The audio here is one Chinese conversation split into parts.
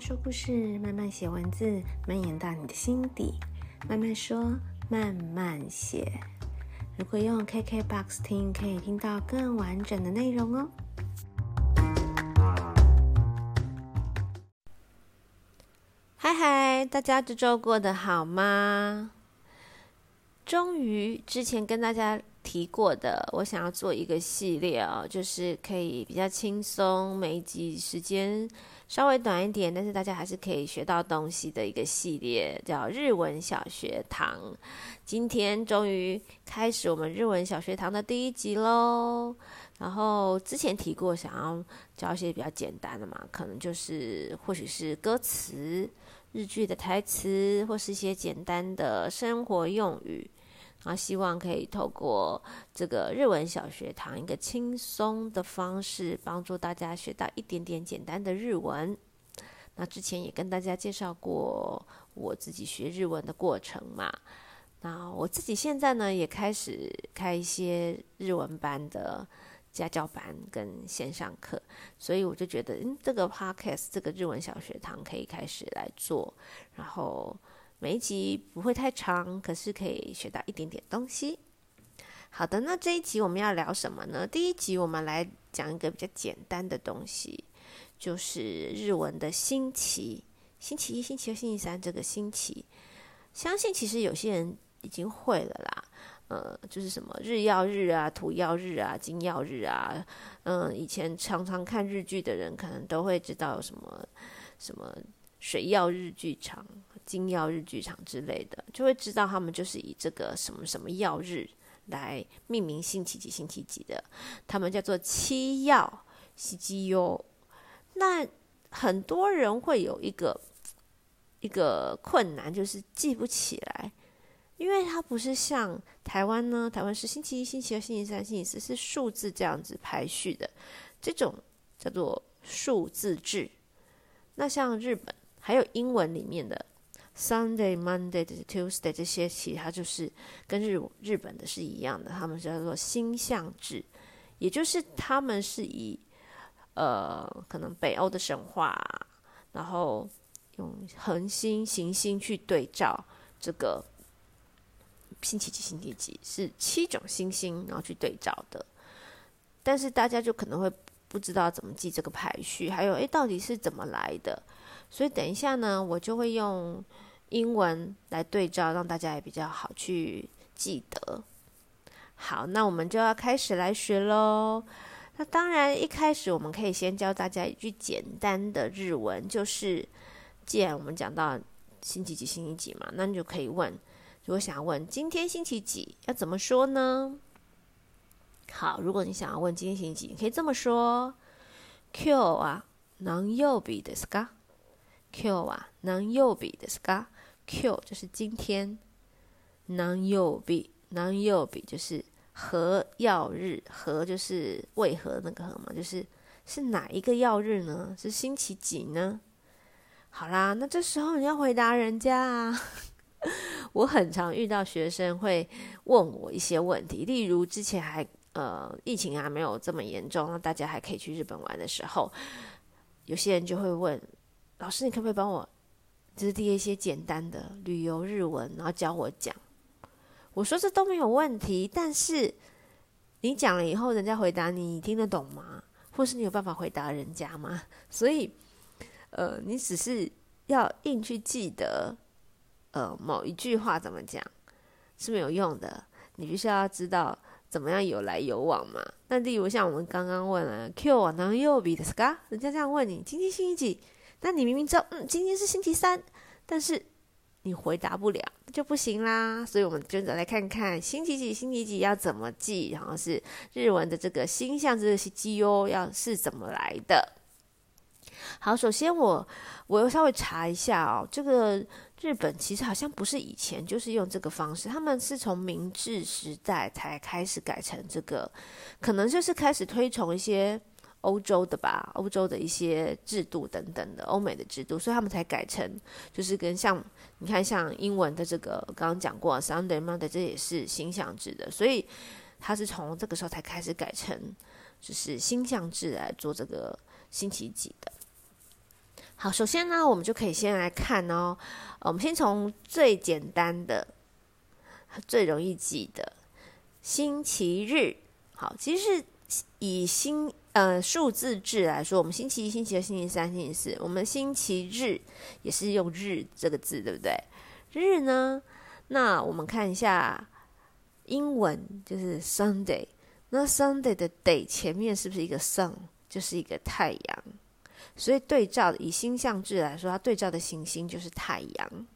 说故事，慢慢写文字，蔓延到你的心底。慢慢说，慢慢写。如果用 KKBOX 听，可以听到更完整的内容哦。嗨嗨，大家这周过得好吗？终于，之前跟大家提过的，我想要做一个系列哦，就是可以比较轻松，每一集时间稍微短一点，但是大家还是可以学到东西的一个系列，叫日文小学堂。今天终于开始我们日文小学堂的第一集喽。然后之前提过，想要教一些比较简单的嘛，可能就是或许是歌词、日剧的台词，或是一些简单的生活用语。然后希望可以透过这个日文小学堂一个轻松的方式，帮助大家学到一点点简单的日文。那之前也跟大家介绍过我自己学日文的过程嘛。那我自己现在呢，也开始开一些日文班的家教班跟线上课，所以我就觉得，嗯，这个 podcast 这个日文小学堂可以开始来做，然后。每一集不会太长，可是可以学到一点点东西。好的，那这一集我们要聊什么呢？第一集我们来讲一个比较简单的东西，就是日文的星期，星期一、星期二、星期三这个星期。相信其实有些人已经会了啦，呃，就是什么日曜日啊、土曜日啊、金曜日啊，嗯、以前常常看日剧的人可能都会知道什么什么水曜日剧场。金曜日剧场之类的，就会知道他们就是以这个什么什么曜日来命名星期几星期几的，他们叫做七曜西基哟。那很多人会有一个一个困难，就是记不起来，因为它不是像台湾呢，台湾是星期一、星期二、星期三、星期四是数字这样子排序的，这种叫做数字制。那像日本还有英文里面的。Sunday、Monday、Tuesday 这些，其他就是跟日日本的是一样的，他们叫做星象制，也就是他们是以呃可能北欧的神话，然后用恒星行星去对照这个星期几星期几是七种星星，然后去对照的。但是大家就可能会不知道怎么记这个排序，还有诶到底是怎么来的？所以等一下呢，我就会用。英文来对照，让大家也比较好去记得。好，那我们就要开始来学喽。那当然，一开始我们可以先教大家一句简单的日文，就是既然我们讲到星期几星期几嘛，那你就可以问，如果想要问今天星期几，要怎么说呢？好，如果你想要问今天星期几，你可以这么说：今日は何曜日ですか？今日は何曜日ですか ？Q 就是今天，何曜日，何曜日就是何曜日，何就是为何那个何嘛，就是是哪一个曜日呢？是星期几呢？好啦，那这时候你要回答人家啊。我很常遇到学生会问我一些问题，例如之前还呃疫情还没有这么严重，那大家还可以去日本玩的时候，有些人就会问老师，你可不可以帮我？就是第一些简单的旅游日文，然后教我讲。我说这都没有问题，但是你讲了以后，人家回答你，你听得懂吗？或是你有办法回答人家吗？所以，呃，你只是要硬去记得，呃，某一句话怎么讲是没有用的。你必须要知道怎么样有来有往嘛。那例如像我们刚刚问了 “Q 啊，何曜日ですか？”人家这样问你，今天星期几？ 那你明明知道，嗯，今天是星期三，但是你回答不了，就不行啦。所以我们就来看看星期几，星期几要怎么记，然后是日文的这个星象这个是记哦，要是怎么来的？好，首先我我又稍微查一下哦，这个日本其实好像不是以前就是用这个方式，他们是从明治时代才开始改成这个，可能就是开始推崇一些。欧洲的吧，欧洲的一些制度等等的，欧美的制度，所以他们才改成，就是跟像你看，像英文的这个刚刚讲过，Sunday Monday，这也是星象制的，所以他是从这个时候才开始改成，就是星象制来做这个星期几的。好，首先呢，我们就可以先来看哦。我们先从最简单的、最容易记的星期日。好，其实是以星呃数字制来说，我们星期一、星期二、星期三、星期四，我们星期日也是用“日”这个字，对不对？日呢，那我们看一下英文就是 Sunday。那 Sunday 的 day 前面是不是一个 sun，就是一个太阳？所以对照以星象制来说，它对照的行星就是太阳。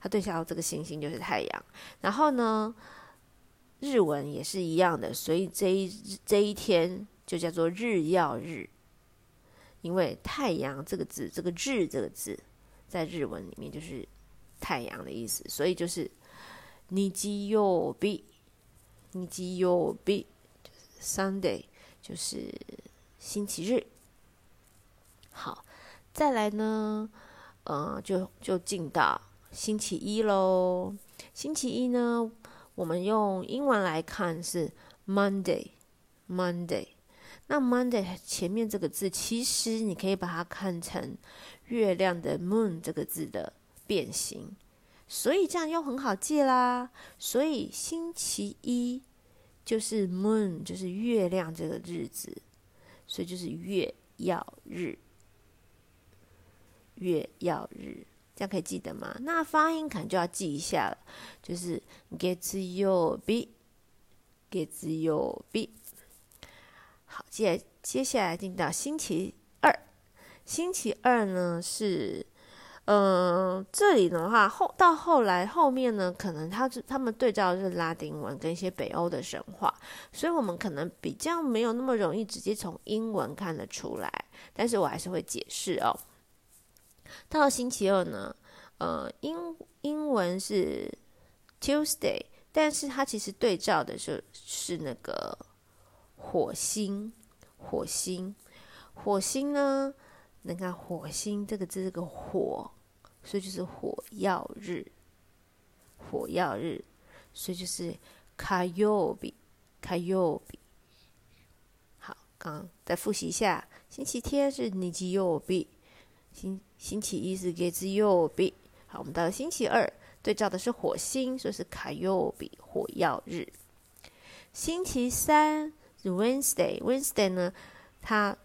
它对照这个行星就是太阳。然后呢，日文也是一样的，所以这一这一天就叫做日曜日，因为太阳这个字，这个日这个字，在日文里面就是太阳的意思，所以就是日曜日，日曜日。Sunday 就是星期日。好，再来呢，呃，就就进到星期一喽。星期一呢，我们用英文来看是 Monday，Monday。那 Monday 前面这个字，其实你可以把它看成月亮的 Moon 这个字的变形，所以这样又很好记啦。所以星期一。就是 moon，就是月亮这个日子，所以就是月曜日。月曜日，这样可以记得吗？那发音可能就要记一下了，就是月曜日，月曜日。好，接接下来进到星期二，星期二呢是。嗯、呃，这里的话后到后来后面呢，可能他他们对照的是拉丁文跟一些北欧的神话，所以我们可能比较没有那么容易直接从英文看得出来，但是我还是会解释哦。到了星期二呢，呃，英英文是 Tuesday，但是它其实对照的是是那个火星，火星，火星呢，你看火星这个字是个火。所以就是火曜日，火曜日，所以就是卡曜比，卡曜比。好，刚再复习一下，星期天是日曜日，星星期一是月曜日。好，我们到了星期二，对照的是火星，所以是卡曜比，火曜日。星期三 Wednesday，Wednesday 呢，它。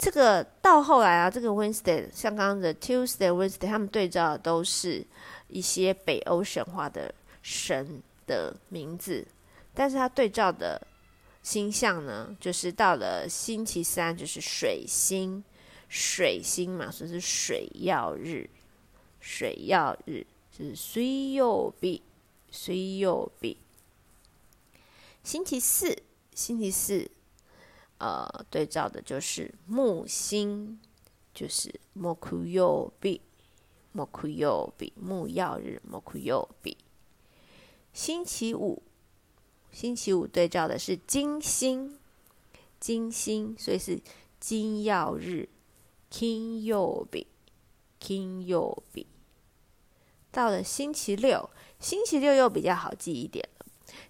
这个到后来啊，这个 Wednesday 像刚刚的 Tuesday、Wednesday，他们对照的都是一些北欧神话的神的名字，但是它对照的星象呢，就是到了星期三就是水星，水星嘛，所以是水曜日，水曜日就是水曜日，水曜日。星期四，星期四。呃，对照的就是木星，就是木曜日，木曜日，木曜日，木曜日。星期五，星期五对照的是金星，金星，所以是金曜日，金曜日，金曜日。到了星期六，星期六又比较好记一点。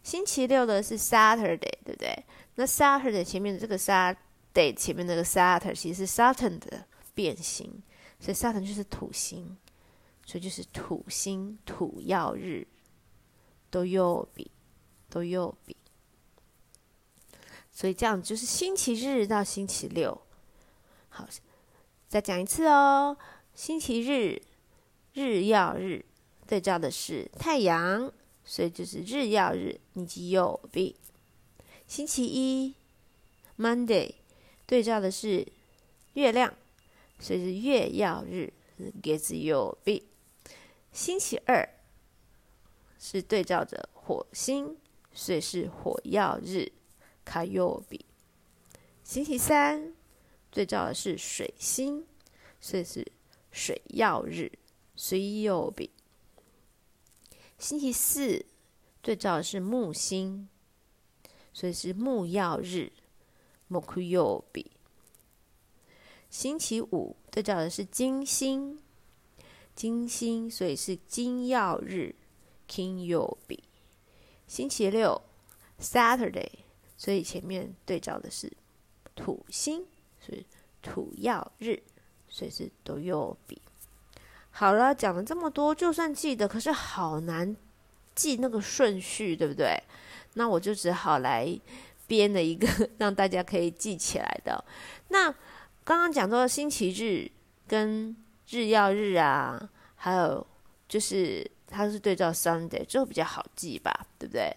星期六的是 Saturday，对不对？那 Saturday 前面的这个 Saturday 前面那个 Saturn 其实是 Saturn 的变形，所以 Saturn 就是土星，所以就是土星土曜日都曜日都曜日，所以这样就是星期日到星期六。好，再讲一次哦，星期日日曜日对照的是太阳，所以就是日曜日日曜日。星期一，Monday，对照的是月亮，所以是月曜日，是月曜日。星期二是对照着火星，所以是火曜日，火曜日。星期三对照的是水星，所以是水曜日，水曜日。星期四对照的是木星。所以是木曜日，木曜日。星期五对照的是金星，金星，所以是金曜日，金曜日。星期六，Saturday，所以前面对照的是土星，所以土曜日，所以是土曜日。好了，讲了这么多，就算记得，可是好难记那个顺序，对不对？那我就只好来编了一个 让大家可以记起来的。那刚刚讲到星期日跟日曜日啊，还有就是它是对照 Sunday，这个比较好记吧，对不对？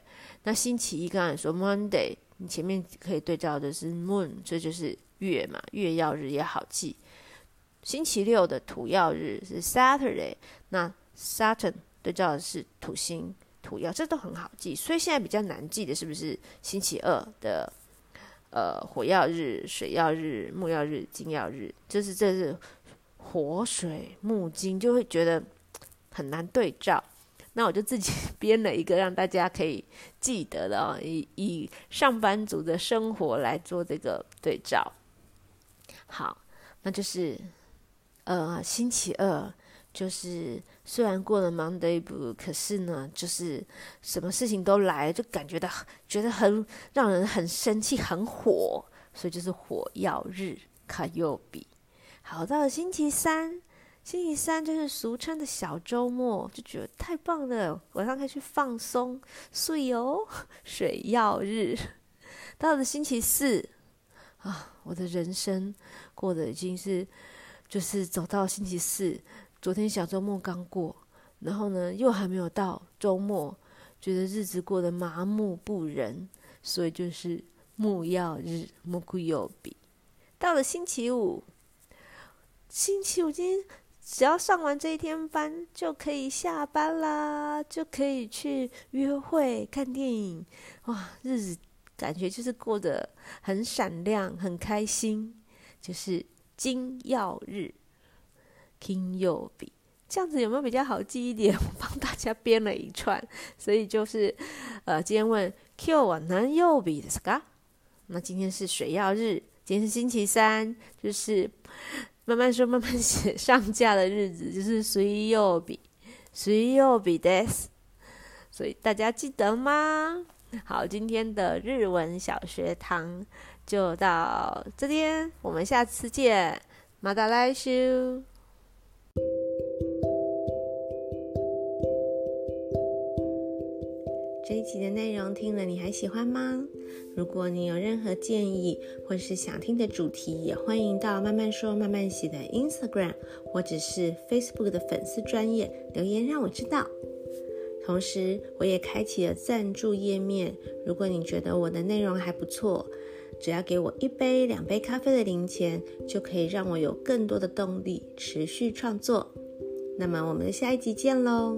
那星期一刚才说 Monday，你前面可以对照的是 Moon，这就是月嘛，月曜日也好记。星期六的土曜日是 Saturday，那 Saturn 对照的是土星。土曜这都很好记，所以现在比较难记的是不是星期二的呃火曜日、水曜日、木曜日、金曜日？就是这是火水木金，就会觉得很难对照。那我就自己编了一个让大家可以记得的哦，以以上班族的生活来做这个对照。好，那就是呃星期二。就是虽然过了 Monday Blue，可是呢，就是什么事情都来，就感觉到觉得很让人很生气，很火，所以就是火曜日卡曜比。好，到了星期三，星期三就是俗称的小周末，就觉得太棒了，晚上可以去放松，睡哦，水曜日。到了星期四啊，我的人生过得已经是，就是走到星期四。昨天小周末刚过，然后呢，又还没有到周末，觉得日子过得麻木不仁，所以就是木曜日木曜比。到了星期五，星期五今天只要上完这一天班就可以下班啦，就可以去约会、看电影，哇，日子感觉就是过得很闪亮、很开心，就是金曜日。金曜日，这样子有没有比较好记一点？我帮大家编了一串，所以就是，呃，今天问 Q 啊，何曜日ですか？那今天是水曜日，今天是星期三，就是慢慢说慢慢写上架的日子，就是水曜日，水曜日です。所以大家记得吗？好，今天的日文小学堂 就到这边，我们下次见，また来修。这一集的内容听了你还喜欢吗？如果你有任何建议或是想听的主题，也欢迎到慢慢说慢慢写的 Instagram 或者是 Facebook 的粉丝专业留言让我知道。同时，我也开启了赞助页面，如果你觉得我的内容还不错，只要给我一杯、两杯咖啡的零钱，就可以让我有更多的动力持续创作。那么，我们下一集见喽！